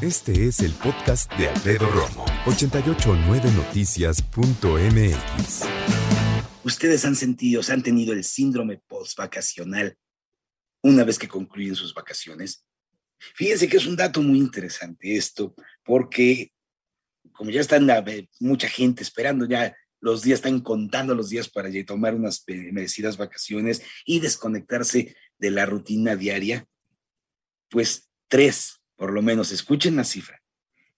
Este es el podcast de Alfredo Romo. 889noticias.mx. Ustedes han sentido, se han tenido el síndrome post-vacacional una vez que concluyen sus vacaciones. Fíjense que es un dato muy interesante esto, porque como ya están mucha gente esperando, ya los días están contando los días para tomar unas merecidas vacaciones y desconectarse de la rutina diaria, pues tres, por lo menos, escuchen la cifra,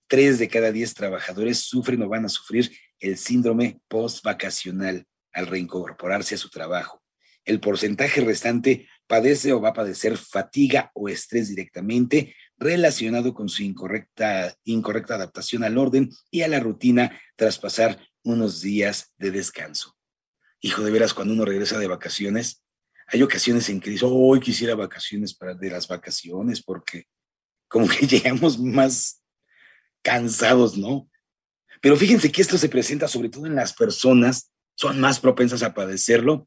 tres de cada diez trabajadores sufren o van a sufrir el síndrome post-vacacional al reincorporarse a su trabajo. El porcentaje restante padece o va a padecer fatiga o estrés directamente relacionado con su incorrecta, incorrecta adaptación al orden y a la rutina tras pasar unos días de descanso. Hijo, de veras, cuando uno regresa de vacaciones, hay ocasiones en que dice, hoy quisiera vacaciones para de las vacaciones, porque como que llegamos más cansados, ¿no? Pero fíjense que esto se presenta sobre todo en las personas, son más propensas a padecerlo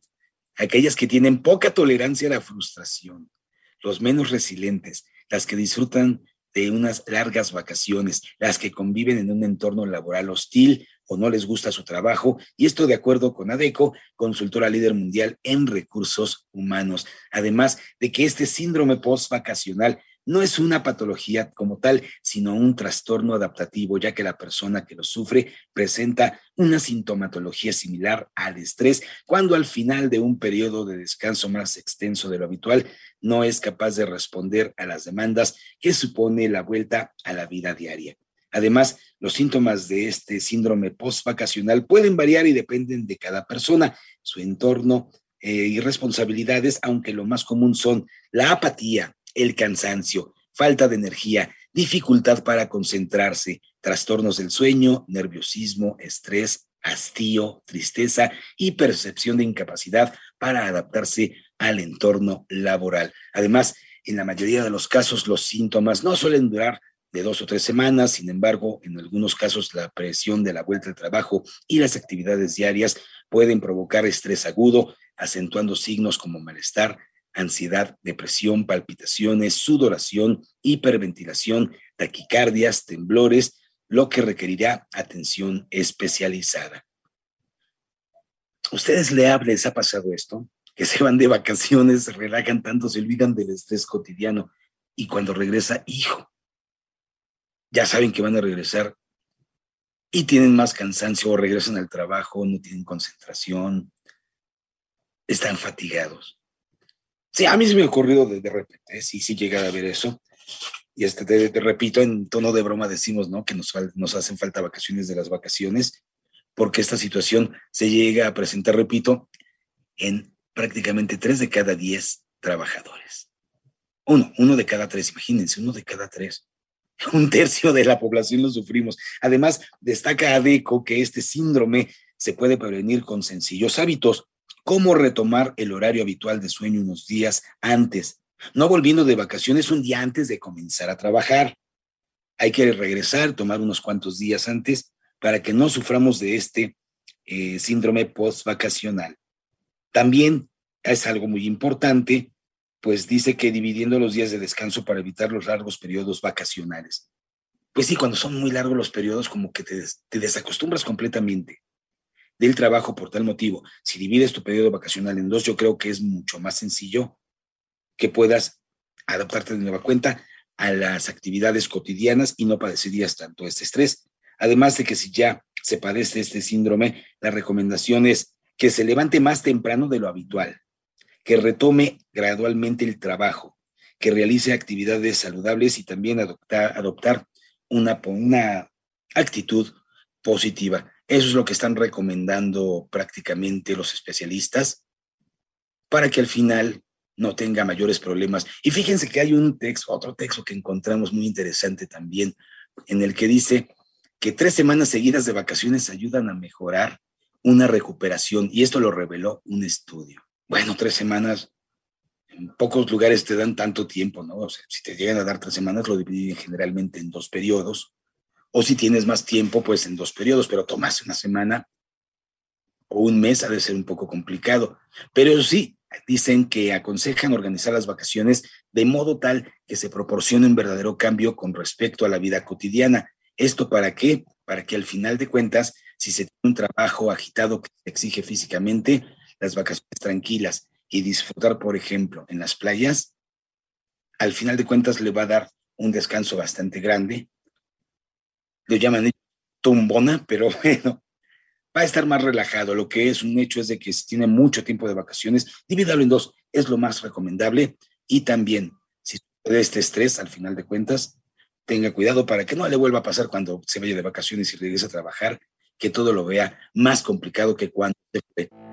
aquellas que tienen poca tolerancia a la frustración, los menos resilientes, las que disfrutan de unas largas vacaciones, las que conviven en un entorno laboral hostil o no les gusta su trabajo, y esto de acuerdo con ADECO, consultora líder mundial en recursos humanos. Además de que este síndrome post-vacacional no es una patología como tal, sino un trastorno adaptativo, ya que la persona que lo sufre presenta una sintomatología similar al estrés cuando al final de un periodo de descanso más extenso de lo habitual no es capaz de responder a las demandas que supone la vuelta a la vida diaria. Además, los síntomas de este síndrome postvacacional pueden variar y dependen de cada persona, su entorno eh, y responsabilidades, aunque lo más común son la apatía, el cansancio, falta de energía, dificultad para concentrarse, trastornos del sueño, nerviosismo, estrés, hastío, tristeza y percepción de incapacidad para adaptarse al entorno laboral. Además, en la mayoría de los casos los síntomas no suelen durar de dos o tres semanas, sin embargo, en algunos casos la presión de la vuelta al trabajo y las actividades diarias pueden provocar estrés agudo, acentuando signos como malestar, ansiedad, depresión, palpitaciones, sudoración, hiperventilación, taquicardias, temblores, lo que requerirá atención especializada. ¿Ustedes le les ha pasado esto? Que se van de vacaciones, se relajan tanto, se olvidan del estrés cotidiano y cuando regresa, hijo, ya saben que van a regresar y tienen más cansancio o regresan al trabajo, no tienen concentración, están fatigados. Sí, a mí se me ha ocurrido de, repente, sí, sí llega a ver eso. Y este, te, repito, en tono de broma decimos, ¿no? Que nos, nos hacen falta vacaciones de las vacaciones, porque esta situación se llega a presentar, repito, en prácticamente tres de cada diez trabajadores. Uno, uno de cada tres, imagínense, uno de cada tres. Un tercio de la población lo sufrimos. Además, destaca ADECO que este síndrome se puede prevenir con sencillos hábitos cómo retomar el horario habitual de sueño unos días antes, no volviendo de vacaciones un día antes de comenzar a trabajar. Hay que regresar, tomar unos cuantos días antes para que no suframos de este eh, síndrome post-vacacional. También es algo muy importante, pues dice que dividiendo los días de descanso para evitar los largos periodos vacacionales. Pues sí, cuando son muy largos los periodos, como que te, te desacostumbras completamente del trabajo por tal motivo. Si divides tu periodo vacacional en dos, yo creo que es mucho más sencillo que puedas adaptarte de nueva cuenta a las actividades cotidianas y no padecerías tanto este estrés. Además de que si ya se padece este síndrome, la recomendación es que se levante más temprano de lo habitual, que retome gradualmente el trabajo, que realice actividades saludables y también adoptar, adoptar una, una actitud positiva. Eso es lo que están recomendando prácticamente los especialistas para que al final no tenga mayores problemas. Y fíjense que hay un texto, otro texto que encontramos muy interesante también, en el que dice que tres semanas seguidas de vacaciones ayudan a mejorar una recuperación, y esto lo reveló un estudio. Bueno, tres semanas, en pocos lugares te dan tanto tiempo, ¿no? O si te llegan a dar tres semanas, lo dividen generalmente en dos periodos, o si tienes más tiempo, pues en dos periodos, pero tomarse una semana o un mes ha de ser un poco complicado. Pero sí, dicen que aconsejan organizar las vacaciones de modo tal que se proporcione un verdadero cambio con respecto a la vida cotidiana. ¿Esto para qué? Para que al final de cuentas, si se tiene un trabajo agitado que se exige físicamente, las vacaciones tranquilas y disfrutar, por ejemplo, en las playas, al final de cuentas le va a dar un descanso bastante grande. Lo llaman tumbona, pero bueno, va a estar más relajado. Lo que es un hecho es de que si tiene mucho tiempo de vacaciones, divídalo en dos, es lo más recomendable. Y también, si de este estrés, al final de cuentas, tenga cuidado para que no le vuelva a pasar cuando se vaya de vacaciones y regrese a trabajar, que todo lo vea más complicado que cuando se fue.